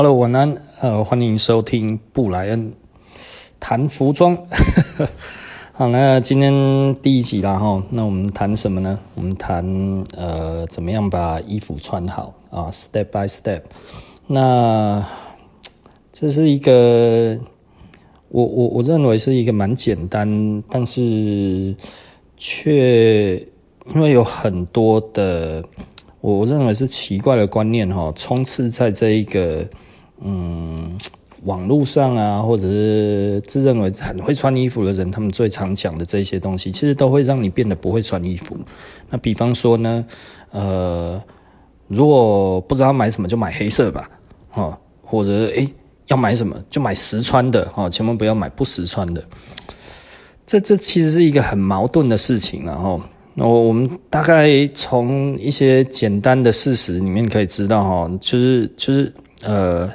Hello，晚安，呃，欢迎收听布莱恩谈服装。好，那今天第一集啦哈，那我们谈什么呢？我们谈呃，怎么样把衣服穿好啊，step by step。那这是一个我我我认为是一个蛮简单，但是却因为有很多的我认为是奇怪的观念哈，充斥在这一个。嗯，网络上啊，或者是自认为很会穿衣服的人，他们最常讲的这些东西，其实都会让你变得不会穿衣服。那比方说呢，呃，如果不知道买什么，就买黑色吧，哦，或者诶要买什么就买实穿的，哦，千万不要买不实穿的。这这其实是一个很矛盾的事情，然后，我我们大概从一些简单的事实里面可以知道，哈，就是就是呃。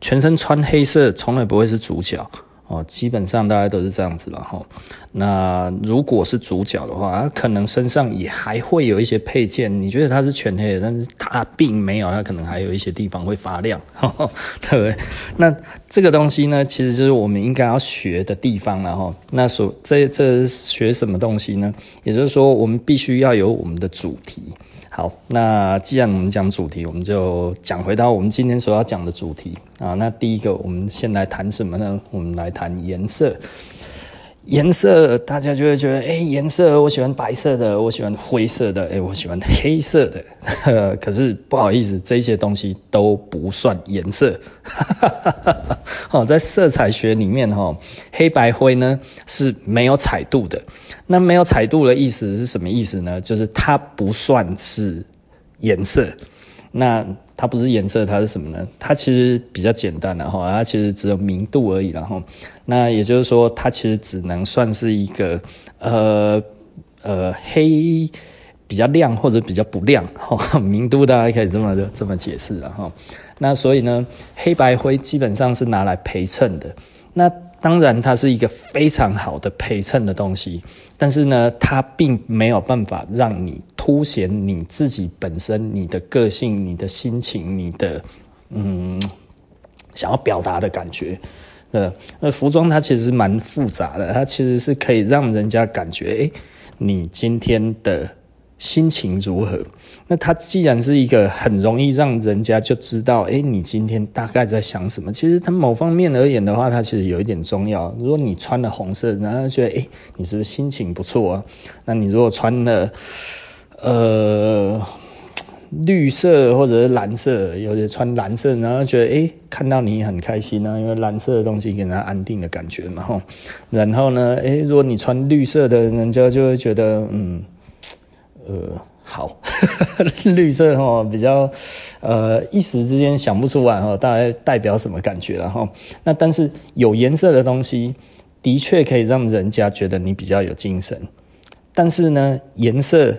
全身穿黑色从来不会是主角哦，基本上大家都是这样子了哈。那如果是主角的话，可能身上也还会有一些配件，你觉得他是全黑的，但是他并没有，他可能还有一些地方会发亮，呵呵对不对？那这个东西呢，其实就是我们应该要学的地方了哈。那所这这学什么东西呢？也就是说，我们必须要有我们的主题。好，那既然我们讲主题，我们就讲回到我们今天所要讲的主题啊。那第一个，我们先来谈什么呢？我们来谈颜色。颜色，大家就会觉得，哎、欸，颜色，我喜欢白色的，我喜欢灰色的，哎、我喜欢黑色的。可是不好意思，这些东西都不算颜色。哦，在色彩学里面，哈，黑白灰呢是没有彩度的。那没有彩度的意思是什么意思呢？就是它不算是颜色。那它不是颜色，它是什么呢？它其实比较简单的哈，它其实只有明度而已，然后那也就是说，它其实只能算是一个呃呃黑比较亮或者比较不亮哈，明度大家可以这么这么解释，然后那所以呢，黑白灰基本上是拿来陪衬的。那当然，它是一个非常好的陪衬的东西，但是呢，它并没有办法让你凸显你自己本身、你的个性、你的心情、你的嗯想要表达的感觉。呃，那服装它其实蛮复杂的，它其实是可以让人家感觉，诶，你今天的。心情如何？那它既然是一个很容易让人家就知道，诶，你今天大概在想什么？其实它某方面而言的话，它其实有一点重要。如果你穿了红色，然后觉得，诶，你是不是心情不错啊？那你如果穿了，呃，绿色或者是蓝色，有些穿蓝色，然后觉得，诶，看到你很开心啊，因为蓝色的东西给人家安定的感觉嘛，吼。然后呢，诶，如果你穿绿色的，人家就会觉得，嗯。呃，好，绿色哈比较，呃，一时之间想不出来哈，大概代表什么感觉了哈。那但是有颜色的东西，的确可以让人家觉得你比较有精神。但是呢，颜色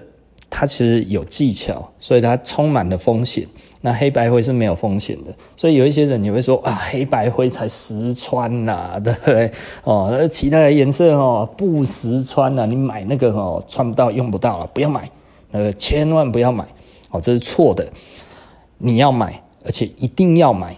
它其实有技巧，所以它充满了风险。那黑白灰是没有风险的，所以有一些人也会说啊，黑白灰才实穿呐，对不对？哦，那其他的颜色哦不实穿呐，你买那个哦穿不到用不到了，不要买。呃，千万不要买哦，这是错的。你要买，而且一定要买。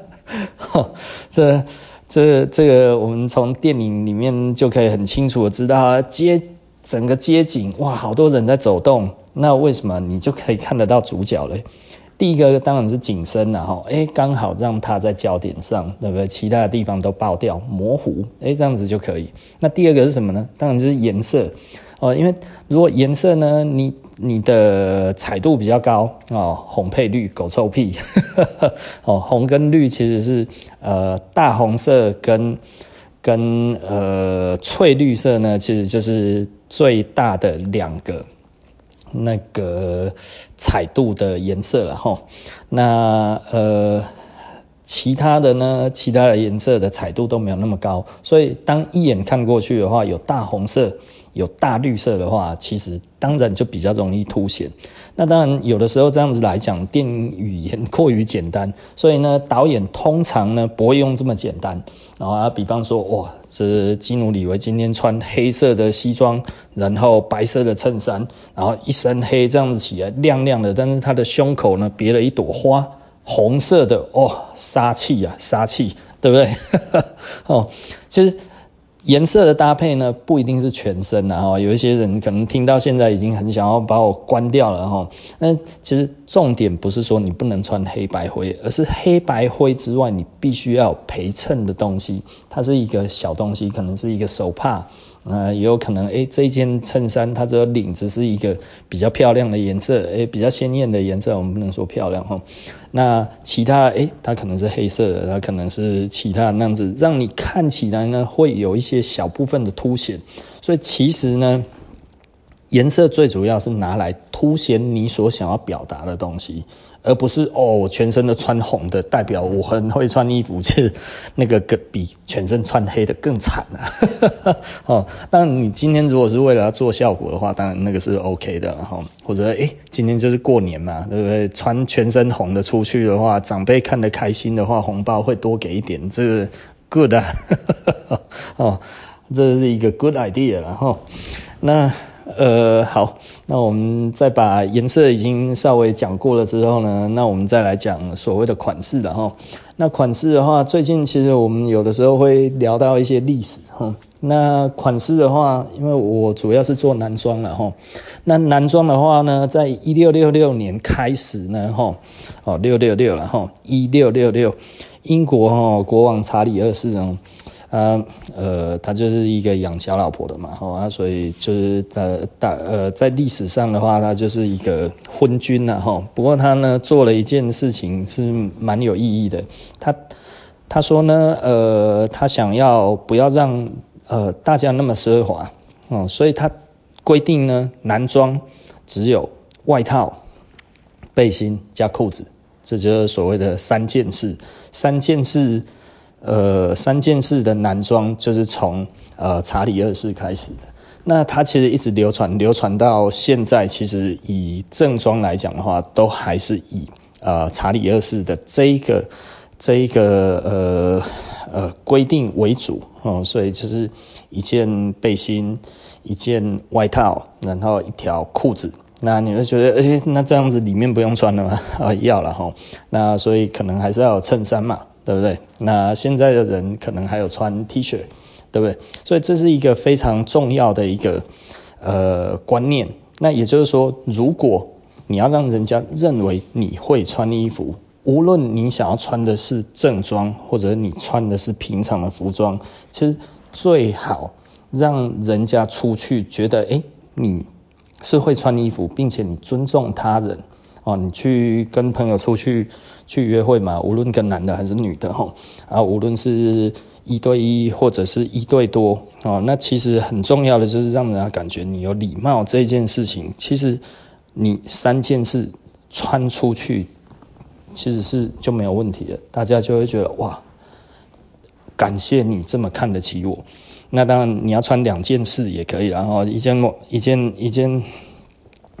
这、这、这个，我们从电影里面就可以很清楚的知道，街整个街景哇，好多人在走动。那为什么你就可以看得到主角嘞？第一个当然是景深了哈，诶，刚好让它在焦点上，对不对？其他的地方都爆掉、模糊，诶，这样子就可以。那第二个是什么呢？当然就是颜色。哦，因为如果颜色呢，你你的彩度比较高哦，红配绿，狗臭屁。哦，红跟绿其实是呃大红色跟跟呃翠绿色呢，其实就是最大的两个那个彩度的颜色了哈。那呃其他的呢，其他的颜色的彩度都没有那么高，所以当一眼看过去的话，有大红色。有大绿色的话，其实当然就比较容易凸显。那当然有的时候这样子来讲，电影语言过于简单，所以呢，导演通常呢不会用这么简单。然后啊，比方说，哇，这基努李维今天穿黑色的西装，然后白色的衬衫，然后一身黑这样子起来亮亮的，但是他的胸口呢别了一朵花。红色的哦，杀气啊，杀气，对不对？哦，其实。颜色的搭配呢，不一定是全身的哈。有一些人可能听到现在已经很想要把我关掉了哈。那其实重点不是说你不能穿黑白灰，而是黑白灰之外，你必须要有陪衬的东西。它是一个小东西，可能是一个手帕。啊、呃，也有可能，诶、欸，这件衬衫它这个领子是一个比较漂亮的颜色，诶、比较鲜艳的颜色，我们不能说漂亮哈。那其他，诶、它可能是黑色的，它可能是其他那样子，让你看起来呢会有一些小部分的凸显。所以其实呢，颜色最主要是拿来凸显你所想要表达的东西。而不是哦，我全身都穿红的，代表我很会穿衣服，其实那个更比全身穿黑的更惨啊！哦，那你今天如果是为了要做效果的话，当然那个是 OK 的哈。或者诶、欸，今天就是过年嘛，对不对？穿全身红的出去的话，长辈看得开心的话，红包会多给一点，这个 good 啊！哦，这是一个 good idea 然后那。呃，好，那我们再把颜色已经稍微讲过了之后呢，那我们再来讲所谓的款式的哈。那款式的话，最近其实我们有的时候会聊到一些历史哈。那款式的话，因为我主要是做男装了哈。那男装的话呢，在一六六六年开始呢，哈，哦，六六六了哈，一六六六，英国哈国王查理二世呢。他，呃，他就是一个养小老婆的嘛，吼啊，所以就是在大呃，在历史上的话，他就是一个昏君呐，吼。不过他呢，做了一件事情是蛮有意义的。他他说呢，呃，他想要不要让呃大家那么奢华，哦，所以他规定呢，男装只有外套、背心加裤子，这就是所谓的三件事，三件事。呃，三件式的男装就是从呃查理二世开始的。那他其实一直流传，流传到现在，其实以正装来讲的话，都还是以呃查理二世的这一个这一个呃呃规定为主哦。所以就是一件背心，一件外套，然后一条裤子。那你会觉得，哎、那这样子里面不用穿了吗？啊，要了哈。那所以可能还是要有衬衫嘛。对不对？那现在的人可能还有穿 T 恤，对不对？所以这是一个非常重要的一个呃观念。那也就是说，如果你要让人家认为你会穿衣服，无论你想要穿的是正装，或者你穿的是平常的服装，其实最好让人家出去觉得，诶，你是会穿衣服，并且你尊重他人。哦，你去跟朋友出去去约会嘛，无论跟男的还是女的哈，啊，无论是一对一或者是一对多哦，那其实很重要的就是让人家感觉你有礼貌这件事情。其实你三件事穿出去，其实是就没有问题的，大家就会觉得哇，感谢你这么看得起我。那当然你要穿两件事也可以，然后一件一件一件。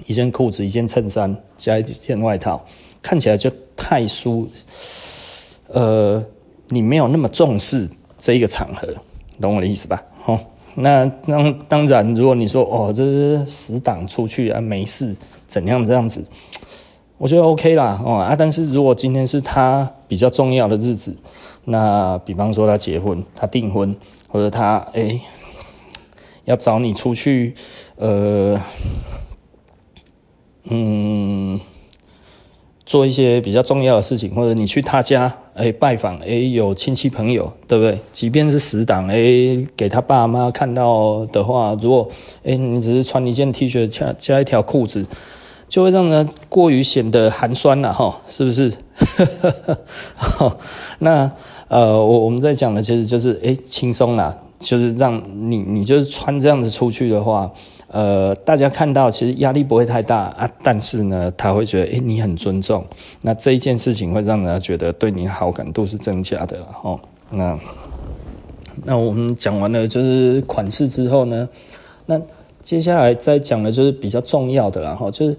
一件裤子，一件衬衫，加一件外套，看起来就太舒。呃，你没有那么重视这一个场合，懂我的意思吧？哦，那当当然，如果你说哦，这是死党出去啊，没事，怎样这样子，我觉得 OK 啦，哦啊，但是如果今天是他比较重要的日子，那比方说他结婚，他订婚，或者他哎、要找你出去，呃。嗯，做一些比较重要的事情，或者你去他家，哎，拜访，哎，有亲戚朋友，对不对？即便是死党，哎，给他爸妈看到的话，如果，哎，你只是穿一件 T 恤加加一条裤子，就会让人过于显得寒酸了，哈，是不是？那呃，我我们在讲的其实就是，哎，轻松啦，就是让你你就是穿这样子出去的话。呃，大家看到其实压力不会太大啊，但是呢，他会觉得，诶，你很尊重，那这一件事情会让人家觉得对你好感度是增加的哦。那那我们讲完了就是款式之后呢，那接下来再讲的就是比较重要的了哈，就是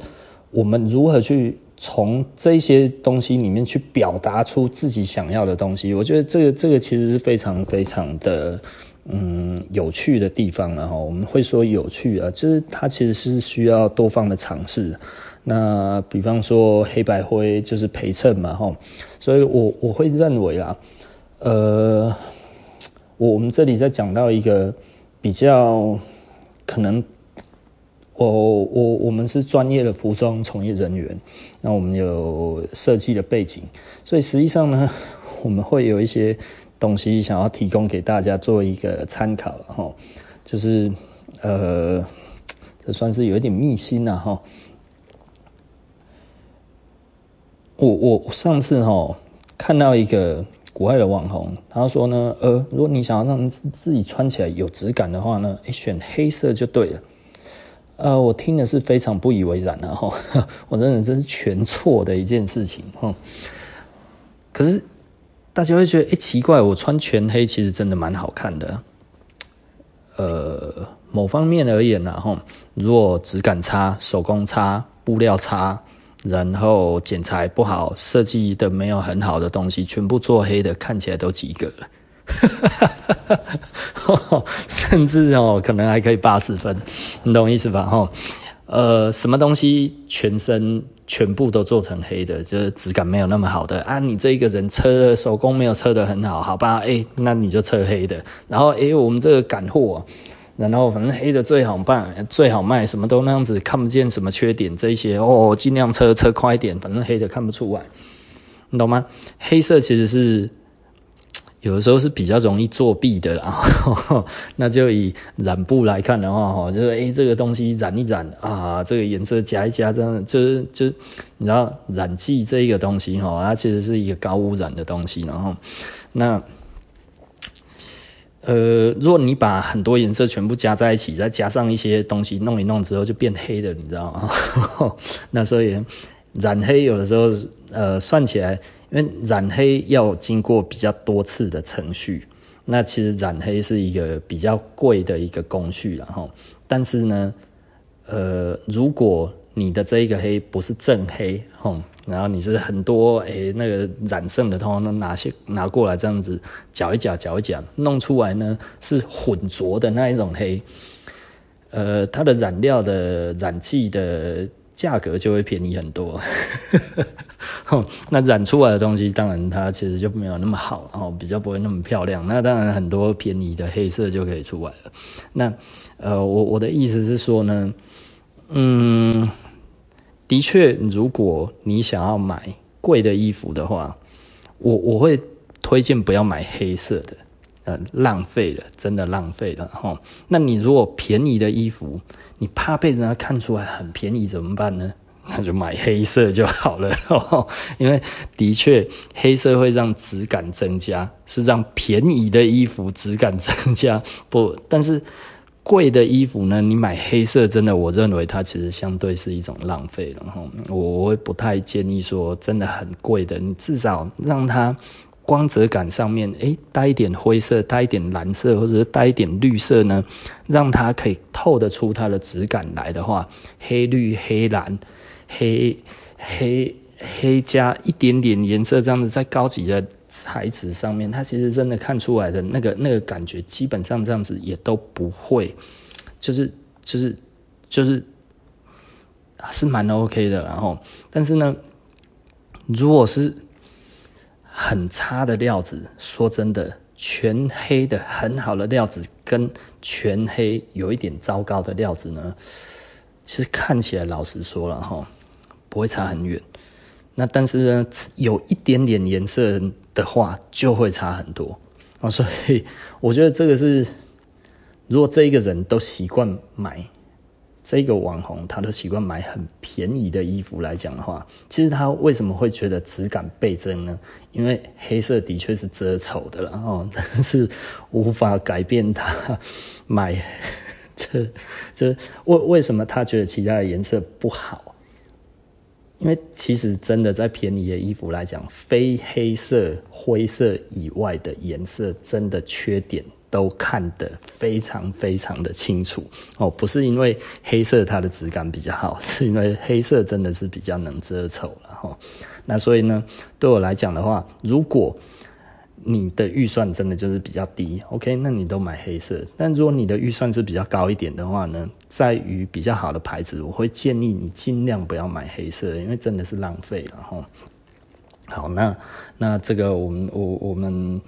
我们如何去从这些东西里面去表达出自己想要的东西。我觉得这个这个其实是非常非常的。嗯，有趣的地方了哈，我们会说有趣啊，就是它其实是需要多方的尝试。那比方说黑白灰就是陪衬嘛，哈，所以我我会认为啦，呃，我们这里在讲到一个比较可能，我我我们是专业的服装从业人员，那我们有设计的背景，所以实际上呢，我们会有一些东西想要提供给大家做一个参考，哈，就是呃，这算是有一点秘辛了，哈。我我上次哈看到一个国外的网红，他说呢，呃，如果你想要让自己穿起来有质感的话呢，选黑色就对了。呃，我听的是非常不以为然的哈，我真的这是全错的一件事情哈。可是大家会觉得，哎，奇怪，我穿全黑其实真的蛮好看的。呃，某方面而言呢，哈，如果质感差、手工差、布料差。然后剪裁不好，设计的没有很好的东西，全部做黑的，看起来都及格了，甚至哦，可能还可以八十分，你懂意思吧？哈，呃，什么东西全身全部都做成黑的，就是质感没有那么好的啊？你这一个人车手工没有车的很好，好吧？哎，那你就车黑的。然后哎，我们这个赶货。然后反正黑的最好办，最好卖，什么都那样子，看不见什么缺点，这些哦，尽量车车快一点，反正黑的看不出来，你懂吗？黑色其实是有的时候是比较容易作弊的啦，那就以染布来看的话，哈，就是诶这个东西染一染啊，这个颜色加一加，这样就是就是你知道染剂这一个东西哈，它其实是一个高污染的东西，然后那。呃，如果你把很多颜色全部加在一起，再加上一些东西弄一弄之后，就变黑的，你知道吗？那所以染黑有的时候，呃，算起来，因为染黑要经过比较多次的程序，那其实染黑是一个比较贵的一个工序，然后，但是呢，呃，如果你的这一个黑不是正黑，吼。然后你是很多诶、那个染色的，通通都拿去拿过来这样子搅一搅，搅一搅，弄出来呢是混浊的那一种黑，呃，它的染料的染剂的价格就会便宜很多，那染出来的东西当然它其实就没有那么好，然后比较不会那么漂亮。那当然很多便宜的黑色就可以出来了。那呃，我我的意思是说呢，嗯。的确，如果你想要买贵的衣服的话，我我会推荐不要买黑色的，呃，浪费了，真的浪费了哈。那你如果便宜的衣服，你怕被人家看出来很便宜怎么办呢？那就买黑色就好了，因为的确黑色会让质感增加，是让便宜的衣服质感增加，不，但是。贵的衣服呢，你买黑色，真的，我认为它其实相对是一种浪费了哈。我会不太建议说真的很贵的，你至少让它光泽感上面，诶，带一点灰色，带一点蓝色，或者是带一点绿色呢，让它可以透得出它的质感来的话，黑绿、黑蓝、黑黑黑加一点点颜色，这样子在高级的。材质上面，它其实真的看出来的那个那个感觉，基本上这样子也都不会，就是就是就是是蛮 OK 的。然后，但是呢，如果是很差的料子，说真的，全黑的很好的料子，跟全黑有一点糟糕的料子呢，其实看起来，老实说了哈，不会差很远。那但是呢，有一点点颜色的话，就会差很多啊。所以我觉得这个是，如果这一个人都习惯买这个网红，他都习惯买很便宜的衣服来讲的话，其实他为什么会觉得质感倍增呢？因为黑色的确是遮丑的，然后 但是无法改变他买 这这为为什么他觉得其他的颜色不好？因为其实真的在便宜的衣服来讲，非黑色、灰色以外的颜色，真的缺点都看得非常非常的清楚哦。不是因为黑色它的质感比较好，是因为黑色真的是比较能遮丑了哈。那所以呢，对我来讲的话，如果你的预算真的就是比较低，OK，那你都买黑色。但如果你的预算是比较高一点的话呢，在于比较好的牌子，我会建议你尽量不要买黑色，因为真的是浪费了哈。好，那那这个我们我我们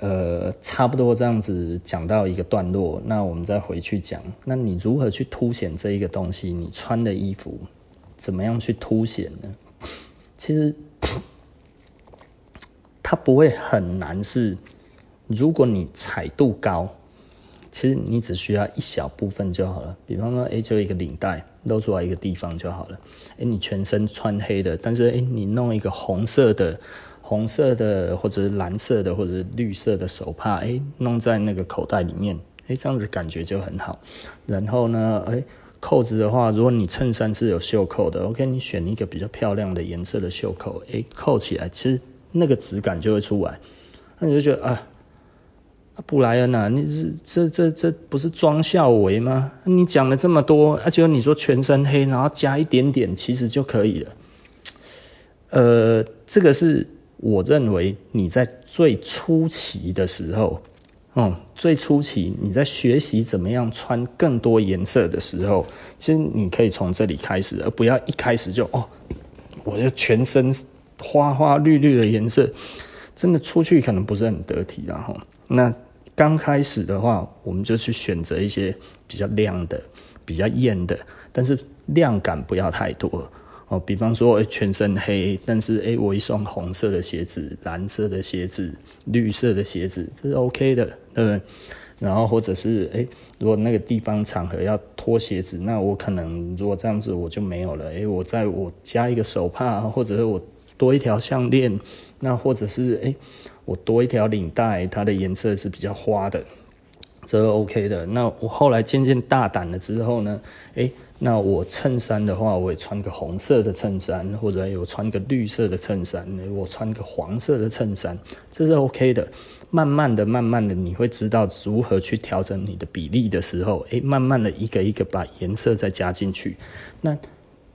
呃差不多这样子讲到一个段落，那我们再回去讲，那你如何去凸显这一个东西？你穿的衣服怎么样去凸显呢？其实。它不会很难，是如果你彩度高，其实你只需要一小部分就好了。比方说，哎，就一个领带露出来一个地方就好了。哎，你全身穿黑的，但是哎，你弄一个红色的、红色的或者是蓝色的或者是绿色的手帕，哎，弄在那个口袋里面，哎，这样子感觉就很好。然后呢，哎，扣子的话，如果你衬衫是有袖扣的，OK，你选一个比较漂亮的颜色的袖扣，哎，扣起来其实。那个质感就会出来，那你就觉得啊，布莱恩啊，你这这这这不是装孝为吗？你讲了这么多，而且你说全身黑，然后加一点点，其实就可以了。呃，这个是我认为你在最初期的时候，嗯，最初期你在学习怎么样穿更多颜色的时候，其实你可以从这里开始，而不要一开始就哦，我就全身。花花绿绿的颜色，真的出去可能不是很得体，然后那刚开始的话，我们就去选择一些比较亮的、比较艳的，但是亮感不要太多哦。比方说，全身黑，但是诶，我一双红色的鞋子、蓝色的鞋子、绿色的鞋子，这是 OK 的，对不对？然后或者是诶，如果那个地方场合要脱鞋子，那我可能如果这样子我就没有了。诶，我在我加一个手帕，或者是我。多一条项链，那或者是诶、我多一条领带，它的颜色是比较花的，这 OK 的。那我后来渐渐大胆了之后呢，诶、那我衬衫的话，我也穿个红色的衬衫，或者有穿个绿色的衬衫，我穿个黄色的衬衫，这是 OK 的。慢慢的、慢慢的，你会知道如何去调整你的比例的时候，诶、慢慢的一个一个把颜色再加进去，那。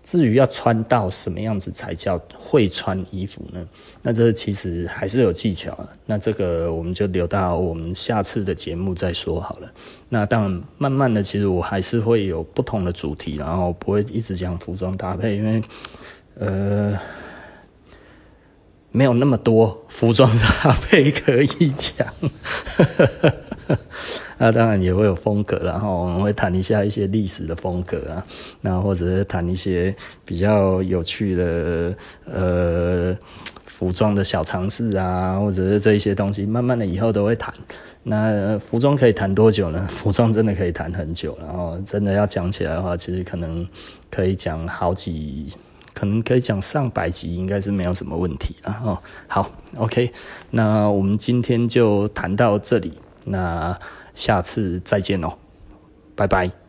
至于要穿到什么样子才叫会穿衣服呢？那这其实还是有技巧的。那这个我们就留到我们下次的节目再说好了。那当然，慢慢的，其实我还是会有不同的主题，然后不会一直讲服装搭配，因为呃，没有那么多服装搭配可以讲。那 当然也会有风格，然后我们会谈一下一些历史的风格啊，那或者是谈一些比较有趣的呃服装的小常识啊，或者是这一些东西，慢慢的以后都会谈。那服装可以谈多久呢？服装真的可以谈很久，然后真的要讲起来的话，其实可能可以讲好几，可能可以讲上百集，应该是没有什么问题了。哦，好，OK，那我们今天就谈到这里。那下次再见哦，拜拜。